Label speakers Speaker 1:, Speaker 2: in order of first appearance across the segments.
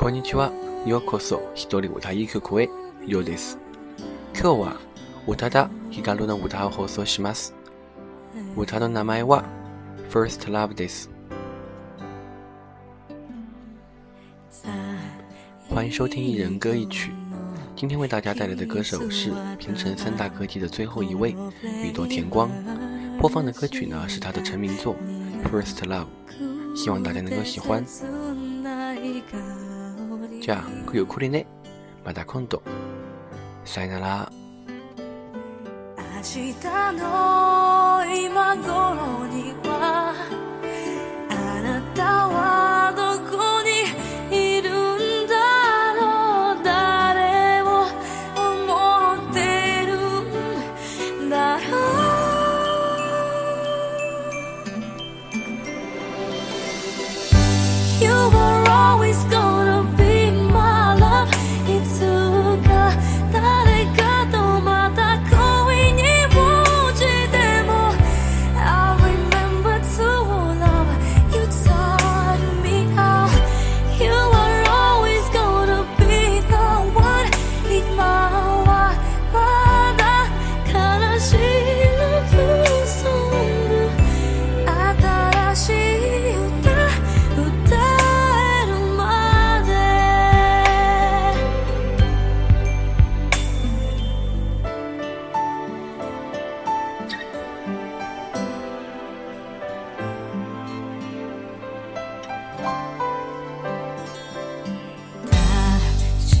Speaker 1: こんにちは。ようこそ一人歌一曲へようです。今日はおただ日頃の歌を放送します。歌の名前は First Love です。欢迎收听一人歌一曲，今天为大家带来的歌手是平成三大歌姬的最后一位宇多田光。播放的歌曲呢是他的成名作 First Love，希望大家能够喜欢。じゃあ、ゆっくりね。また今度。さよなら。明日の今頃に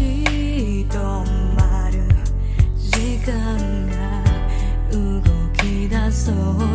Speaker 1: 立ち止まる時間が動き出そう